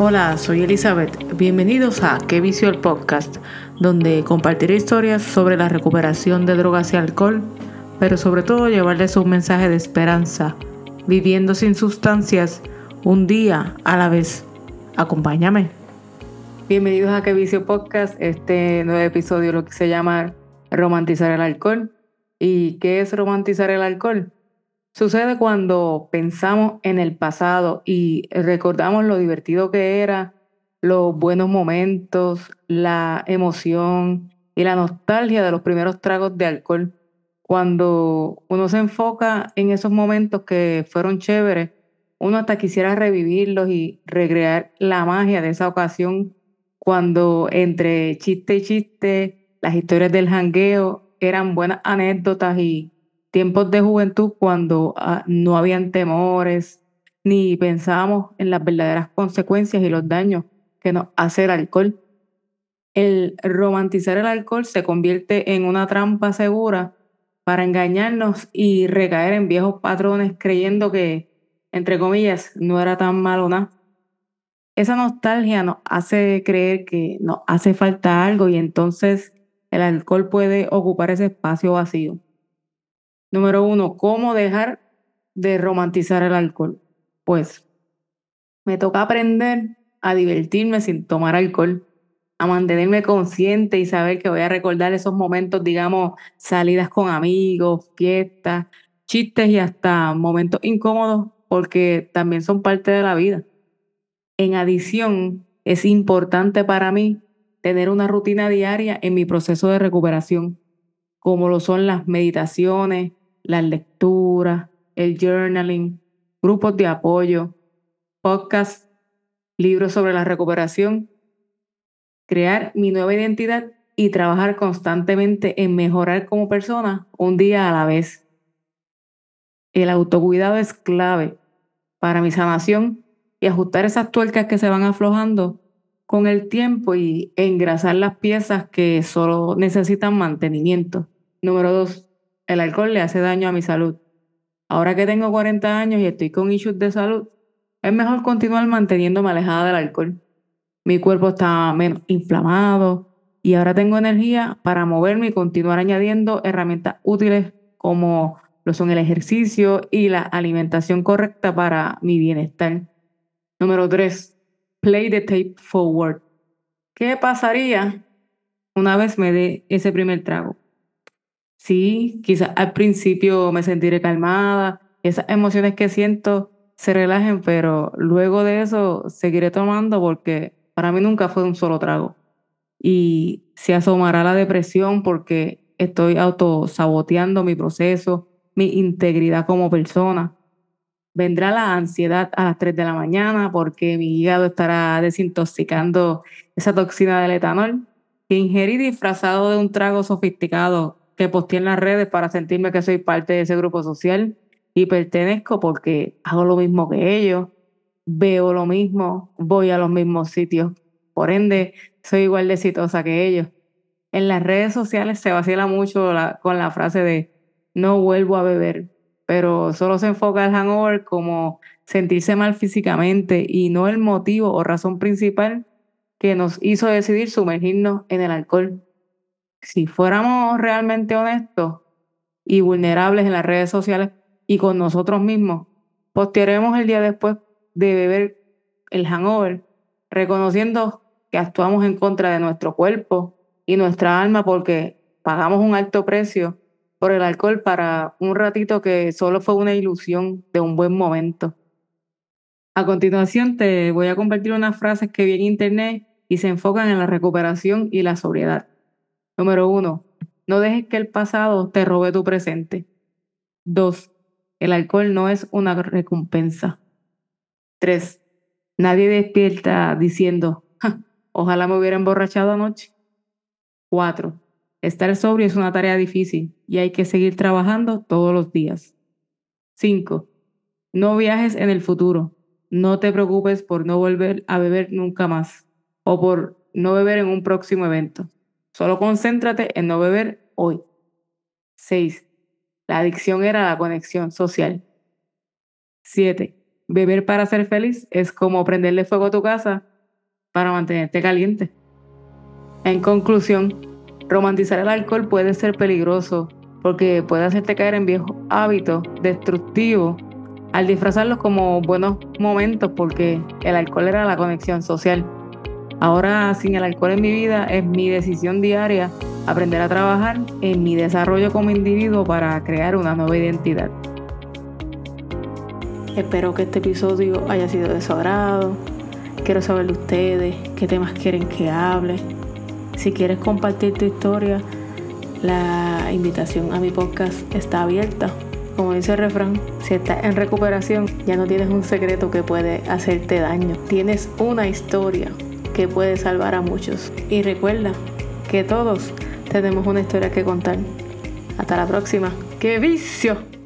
Hola, soy Elizabeth. Bienvenidos a Qué Vicio el Podcast, donde compartiré historias sobre la recuperación de drogas y alcohol, pero sobre todo llevarles un mensaje de esperanza, viviendo sin sustancias, un día a la vez. Acompáñame. Bienvenidos a Qué Vicio Podcast, este nuevo episodio lo que se llama Romantizar el alcohol. ¿Y qué es romantizar el alcohol? Sucede cuando pensamos en el pasado y recordamos lo divertido que era, los buenos momentos, la emoción y la nostalgia de los primeros tragos de alcohol. Cuando uno se enfoca en esos momentos que fueron chéveres, uno hasta quisiera revivirlos y recrear la magia de esa ocasión cuando entre chiste y chiste, las historias del jangueo eran buenas anécdotas y tiempos de juventud cuando ah, no habían temores ni pensábamos en las verdaderas consecuencias y los daños que nos hace el alcohol. El romantizar el alcohol se convierte en una trampa segura para engañarnos y recaer en viejos patrones creyendo que, entre comillas, no era tan malo nada. Esa nostalgia nos hace creer que nos hace falta algo y entonces el alcohol puede ocupar ese espacio vacío. Número uno, ¿cómo dejar de romantizar el alcohol? Pues me toca aprender a divertirme sin tomar alcohol, a mantenerme consciente y saber que voy a recordar esos momentos, digamos, salidas con amigos, fiestas, chistes y hasta momentos incómodos, porque también son parte de la vida. En adición, es importante para mí tener una rutina diaria en mi proceso de recuperación, como lo son las meditaciones, las lecturas, el journaling, grupos de apoyo, podcasts, libros sobre la recuperación, crear mi nueva identidad y trabajar constantemente en mejorar como persona un día a la vez. El autocuidado es clave para mi sanación y ajustar esas tuercas que se van aflojando con el tiempo y engrasar las piezas que solo necesitan mantenimiento. Número dos, el alcohol le hace daño a mi salud. Ahora que tengo 40 años y estoy con issues de salud, es mejor continuar manteniéndome alejada del alcohol. Mi cuerpo está menos inflamado y ahora tengo energía para moverme y continuar añadiendo herramientas útiles como lo son el ejercicio y la alimentación correcta para mi bienestar. Número 3. Play the tape forward. ¿Qué pasaría una vez me dé ese primer trago? Sí, quizás al principio me sentiré calmada, esas emociones que siento se relajen, pero luego de eso seguiré tomando porque para mí nunca fue un solo trago. Y se asomará la depresión porque estoy autosaboteando mi proceso, mi integridad como persona. Vendrá la ansiedad a las 3 de la mañana porque mi hígado estará desintoxicando esa toxina del etanol que ingerí disfrazado de un trago sofisticado que posteé en las redes para sentirme que soy parte de ese grupo social y pertenezco porque hago lo mismo que ellos, veo lo mismo, voy a los mismos sitios. Por ende, soy igual de exitosa que ellos. En las redes sociales se vacila mucho con la frase de no vuelvo a beber, pero solo se enfoca el hangover como sentirse mal físicamente y no el motivo o razón principal que nos hizo decidir sumergirnos en el alcohol si fuéramos realmente honestos y vulnerables en las redes sociales y con nosotros mismos, postearemos el día después de beber el hangover, reconociendo que actuamos en contra de nuestro cuerpo y nuestra alma porque pagamos un alto precio por el alcohol para un ratito que solo fue una ilusión de un buen momento. A continuación te voy a compartir unas frases que vi en internet y se enfocan en la recuperación y la sobriedad. Número uno, no dejes que el pasado te robe tu presente. Dos, el alcohol no es una recompensa. Tres, nadie despierta diciendo, ojalá me hubiera emborrachado anoche. Cuatro, estar sobrio es una tarea difícil y hay que seguir trabajando todos los días. Cinco, no viajes en el futuro. No te preocupes por no volver a beber nunca más o por no beber en un próximo evento. Solo concéntrate en no beber hoy. 6. La adicción era la conexión social. 7. beber para ser feliz es como prenderle fuego a tu casa para mantenerte caliente. En conclusión, romantizar el alcohol puede ser peligroso porque puede hacerte caer en viejos hábitos destructivos al disfrazarlos como buenos momentos porque el alcohol era la conexión social. Ahora sin el alcohol en mi vida es mi decisión diaria aprender a trabajar en mi desarrollo como individuo para crear una nueva identidad. Espero que este episodio haya sido de su agrado. Quiero saber de ustedes, qué temas quieren que hable. Si quieres compartir tu historia, la invitación a mi podcast está abierta. Como dice el refrán, si estás en recuperación, ya no tienes un secreto que puede hacerte daño. Tienes una historia que puede salvar a muchos. Y recuerda que todos tenemos una historia que contar. Hasta la próxima. ¡Qué vicio!